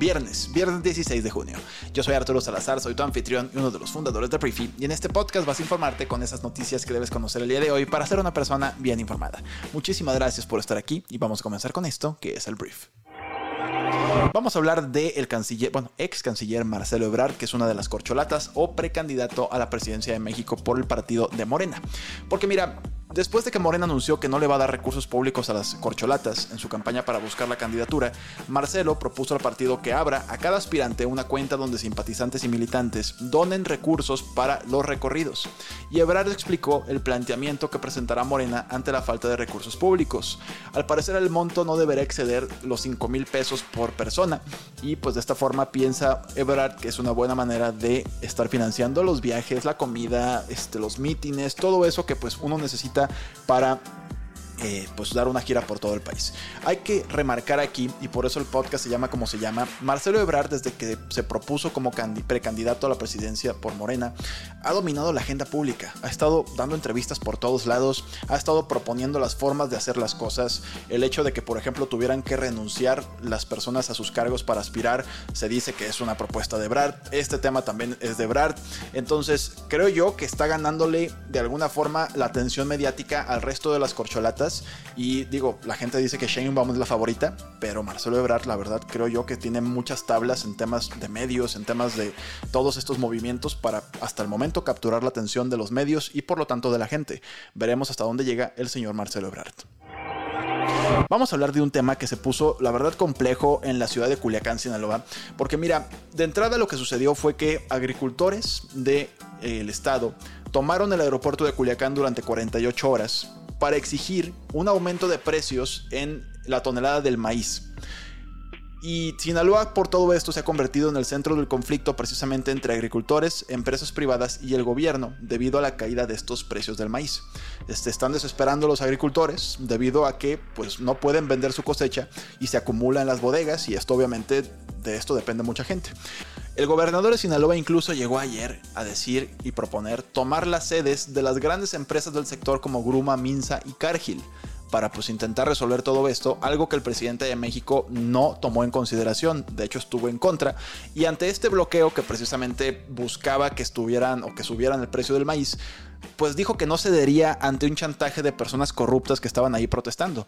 viernes, viernes 16 de junio. Yo soy Arturo Salazar, soy tu anfitrión y uno de los fundadores de Briefy y en este podcast vas a informarte con esas noticias que debes conocer el día de hoy para ser una persona bien informada. Muchísimas gracias por estar aquí y vamos a comenzar con esto que es el brief. Vamos a hablar del canciller, bueno, ex canciller Marcelo Ebrard, que es una de las corcholatas o precandidato a la presidencia de México por el partido de Morena. Porque mira, Después de que Morena anunció que no le va a dar recursos públicos a las corcholatas en su campaña para buscar la candidatura, Marcelo propuso al partido que abra a cada aspirante una cuenta donde simpatizantes y militantes donen recursos para los recorridos. Y Ebrard explicó el planteamiento que presentará Morena ante la falta de recursos públicos. Al parecer el monto no deberá exceder los 5 mil pesos por persona y pues de esta forma piensa Ebrard que es una buena manera de estar financiando los viajes, la comida, este, los mítines, todo eso que pues uno necesita para eh, pues dar una gira por todo el país. Hay que remarcar aquí, y por eso el podcast se llama como se llama, Marcelo Ebrard desde que se propuso como precandidato a la presidencia por Morena, ha dominado la agenda pública, ha estado dando entrevistas por todos lados, ha estado proponiendo las formas de hacer las cosas, el hecho de que por ejemplo tuvieran que renunciar las personas a sus cargos para aspirar, se dice que es una propuesta de Ebrard, este tema también es de Ebrard, entonces creo yo que está ganándole de alguna forma la atención mediática al resto de las corcholatas, y digo, la gente dice que Sheinbaum es la favorita, pero Marcelo Ebrard, la verdad, creo yo que tiene muchas tablas en temas de medios, en temas de todos estos movimientos para hasta el momento capturar la atención de los medios y por lo tanto de la gente. Veremos hasta dónde llega el señor Marcelo Ebrard. Vamos a hablar de un tema que se puso, la verdad, complejo en la ciudad de Culiacán, Sinaloa, porque mira, de entrada lo que sucedió fue que agricultores del de, estado tomaron el aeropuerto de Culiacán durante 48 horas para exigir un aumento de precios en la tonelada del maíz. Y Sinaloa por todo esto se ha convertido en el centro del conflicto precisamente entre agricultores, empresas privadas y el gobierno debido a la caída de estos precios del maíz. Este, están desesperando los agricultores debido a que pues, no pueden vender su cosecha y se acumula en las bodegas y esto obviamente de esto depende mucha gente. El gobernador de Sinaloa incluso llegó ayer a decir y proponer tomar las sedes de las grandes empresas del sector como Gruma, Minsa y Cargill para pues intentar resolver todo esto, algo que el presidente de México no tomó en consideración, de hecho estuvo en contra, y ante este bloqueo que precisamente buscaba que estuvieran o que subieran el precio del maíz, pues dijo que no cedería ante un chantaje de personas corruptas que estaban ahí protestando.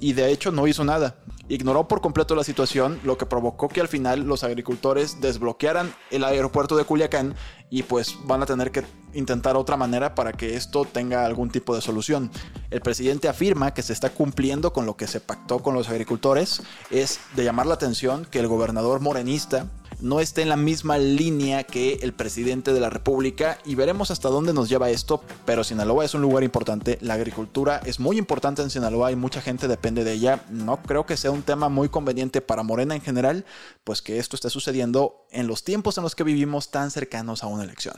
Y de hecho no hizo nada. Ignoró por completo la situación, lo que provocó que al final los agricultores desbloquearan el aeropuerto de Culiacán y pues van a tener que intentar otra manera para que esto tenga algún tipo de solución. El presidente afirma que se está cumpliendo con lo que se pactó con los agricultores, es de llamar la atención que el gobernador morenista no esté en la misma línea que el presidente de la República y veremos hasta dónde nos lleva esto, pero Sinaloa es un lugar importante, la agricultura es muy importante en Sinaloa y mucha gente depende de ella, no creo que sea un tema muy conveniente para Morena en general, pues que esto esté sucediendo en los tiempos en los que vivimos tan cercanos a una elección.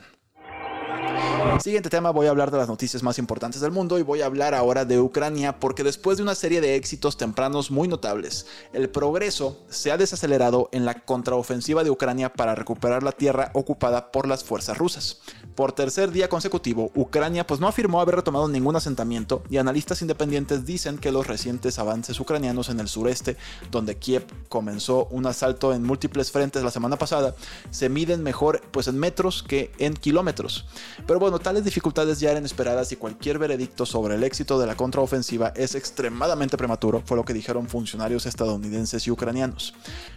Siguiente tema, voy a hablar de las noticias más importantes del mundo y voy a hablar ahora de Ucrania porque después de una serie de éxitos tempranos muy notables, el progreso se ha desacelerado en la contraofensiva de Ucrania para recuperar la tierra ocupada por las fuerzas rusas. Por tercer día consecutivo, Ucrania pues no afirmó haber retomado ningún asentamiento y analistas independientes dicen que los recientes avances ucranianos en el sureste, donde Kiev comenzó un asalto en múltiples frentes la semana pasada, se miden mejor pues en metros que en kilómetros. Pero bueno, tales dificultades ya eran esperadas y cualquier veredicto sobre el éxito de la contraofensiva es extremadamente prematuro, fue lo que dijeron funcionarios estadounidenses y ucranianos.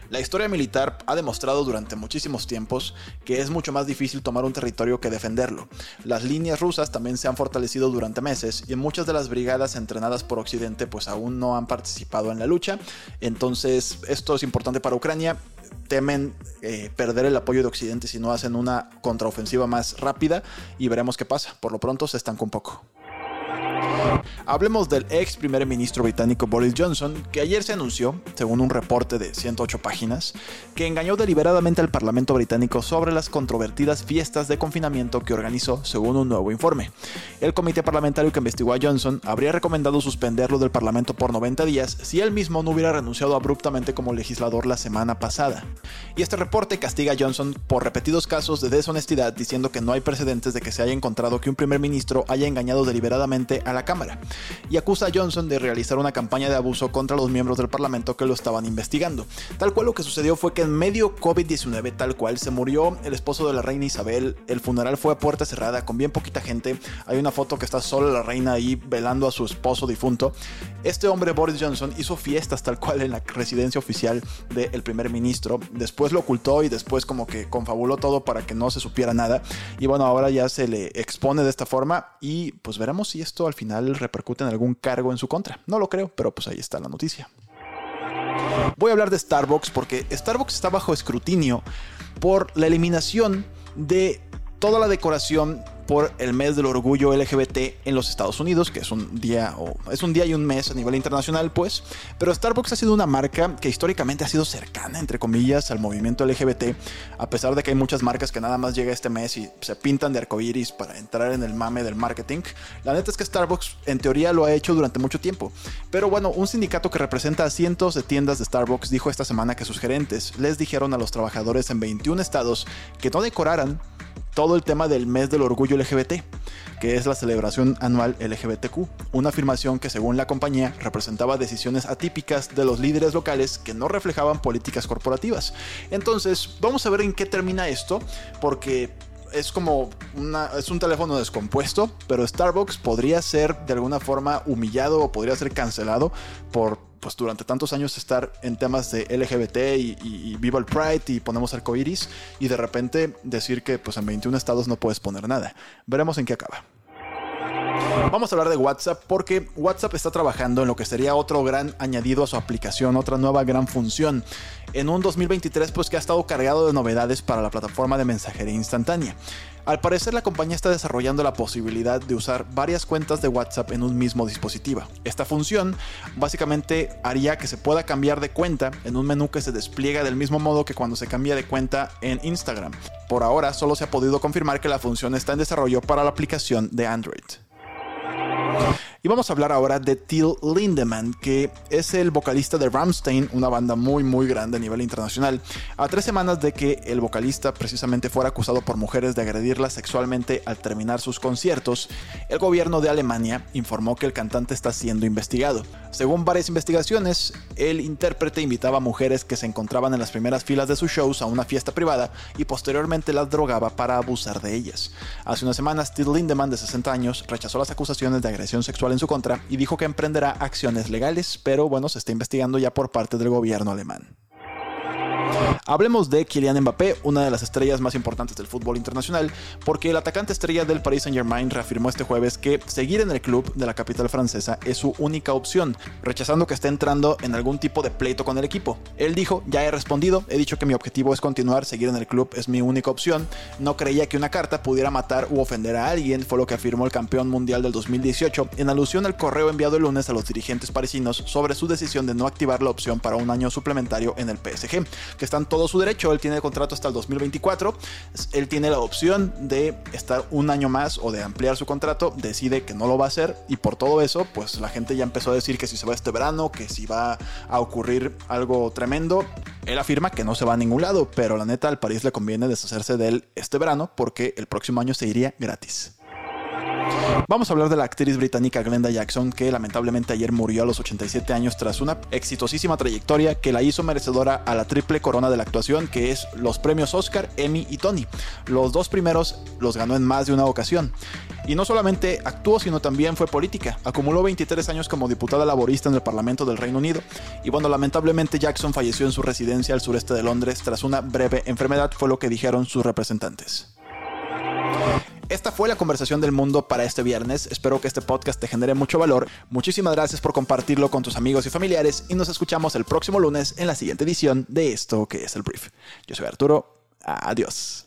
La historia militar ha demostrado durante muchísimos tiempos que es mucho más difícil tomar un territorio que Las líneas rusas también se han fortalecido durante meses y muchas de las brigadas entrenadas por Occidente pues aún no han participado en la lucha. Entonces esto es importante para Ucrania temen eh, perder el apoyo de Occidente si no hacen una contraofensiva más rápida y veremos qué pasa. Por lo pronto se estancó un poco. Hablemos del ex primer ministro británico Boris Johnson, que ayer se anunció, según un reporte de 108 páginas, que engañó deliberadamente al Parlamento británico sobre las controvertidas fiestas de confinamiento que organizó, según un nuevo informe. El comité parlamentario que investigó a Johnson habría recomendado suspenderlo del Parlamento por 90 días si él mismo no hubiera renunciado abruptamente como legislador la semana pasada. Y este reporte castiga a Johnson por repetidos casos de deshonestidad, diciendo que no hay precedentes de que se haya encontrado que un primer ministro haya engañado deliberadamente a la Cámara. Y acusa a Johnson de realizar una campaña de abuso contra los miembros del Parlamento que lo estaban investigando. Tal cual lo que sucedió fue que en medio COVID-19 tal cual se murió el esposo de la reina Isabel, el funeral fue a puerta cerrada con bien poquita gente, hay una foto que está sola la reina ahí velando a su esposo difunto. Este hombre Boris Johnson hizo fiestas tal cual en la residencia oficial del primer ministro, después lo ocultó y después como que confabuló todo para que no se supiera nada. Y bueno ahora ya se le expone de esta forma y pues veremos si esto al final repercute en algún cargo en su contra. No lo creo, pero pues ahí está la noticia. Voy a hablar de Starbucks porque Starbucks está bajo escrutinio por la eliminación de toda la decoración por el mes del orgullo LGBT en los Estados Unidos, que es un día o es un día y un mes a nivel internacional, pues, pero Starbucks ha sido una marca que históricamente ha sido cercana entre comillas al movimiento LGBT, a pesar de que hay muchas marcas que nada más llega este mes y se pintan de arcoiris para entrar en el mame del marketing. La neta es que Starbucks en teoría lo ha hecho durante mucho tiempo, pero bueno, un sindicato que representa a cientos de tiendas de Starbucks dijo esta semana que sus gerentes les dijeron a los trabajadores en 21 estados que no decoraran todo el tema del mes del orgullo LGBT, que es la celebración anual LGBTQ, una afirmación que según la compañía representaba decisiones atípicas de los líderes locales que no reflejaban políticas corporativas. Entonces, vamos a ver en qué termina esto, porque es como una, es un teléfono descompuesto, pero Starbucks podría ser de alguna forma humillado o podría ser cancelado por pues durante tantos años estar en temas de LGBT y, viva el Pride y ponemos arcoiris y de repente decir que pues en 21 estados no puedes poner nada. Veremos en qué acaba. Vamos a hablar de WhatsApp porque WhatsApp está trabajando en lo que sería otro gran añadido a su aplicación, otra nueva gran función. En un 2023 pues que ha estado cargado de novedades para la plataforma de mensajería instantánea. Al parecer la compañía está desarrollando la posibilidad de usar varias cuentas de WhatsApp en un mismo dispositivo. Esta función básicamente haría que se pueda cambiar de cuenta en un menú que se despliega del mismo modo que cuando se cambia de cuenta en Instagram. Por ahora solo se ha podido confirmar que la función está en desarrollo para la aplicación de Android. Y vamos a hablar ahora de Till Lindemann, que es el vocalista de Ramstein, una banda muy muy grande a nivel internacional. A tres semanas de que el vocalista precisamente fuera acusado por mujeres de agredirla sexualmente al terminar sus conciertos, el gobierno de Alemania informó que el cantante está siendo investigado. Según varias investigaciones, el intérprete invitaba a mujeres que se encontraban en las primeras filas de sus shows a una fiesta privada y posteriormente las drogaba para abusar de ellas. Hace unas semanas, Till Lindemann, de 60 años, rechazó las acusaciones de agresión sexual en su contra y dijo que emprenderá acciones legales, pero bueno, se está investigando ya por parte del gobierno alemán. Hablemos de Kylian Mbappé, una de las estrellas más importantes del fútbol internacional, porque el atacante estrella del Paris Saint-Germain reafirmó este jueves que seguir en el club de la capital francesa es su única opción, rechazando que esté entrando en algún tipo de pleito con el equipo. Él dijo, ya he respondido, he dicho que mi objetivo es continuar, seguir en el club es mi única opción, no creía que una carta pudiera matar u ofender a alguien, fue lo que afirmó el campeón mundial del 2018 en alusión al correo enviado el lunes a los dirigentes parisinos sobre su decisión de no activar la opción para un año suplementario en el PSG, que están todo su derecho. Él tiene contrato hasta el 2024. Él tiene la opción de estar un año más o de ampliar su contrato. Decide que no lo va a hacer y por todo eso, pues la gente ya empezó a decir que si se va este verano, que si va a ocurrir algo tremendo. Él afirma que no se va a ningún lado, pero la neta al París le conviene deshacerse de él este verano porque el próximo año se iría gratis. Vamos a hablar de la actriz británica Glenda Jackson, que lamentablemente ayer murió a los 87 años tras una exitosísima trayectoria que la hizo merecedora a la triple corona de la actuación, que es los premios Oscar, Emmy y Tony. Los dos primeros los ganó en más de una ocasión. Y no solamente actuó, sino también fue política. Acumuló 23 años como diputada laborista en el Parlamento del Reino Unido. Y bueno, lamentablemente Jackson falleció en su residencia al sureste de Londres tras una breve enfermedad, fue lo que dijeron sus representantes. Esta fue la conversación del mundo para este viernes. Espero que este podcast te genere mucho valor. Muchísimas gracias por compartirlo con tus amigos y familiares y nos escuchamos el próximo lunes en la siguiente edición de esto que es el brief. Yo soy Arturo. Adiós.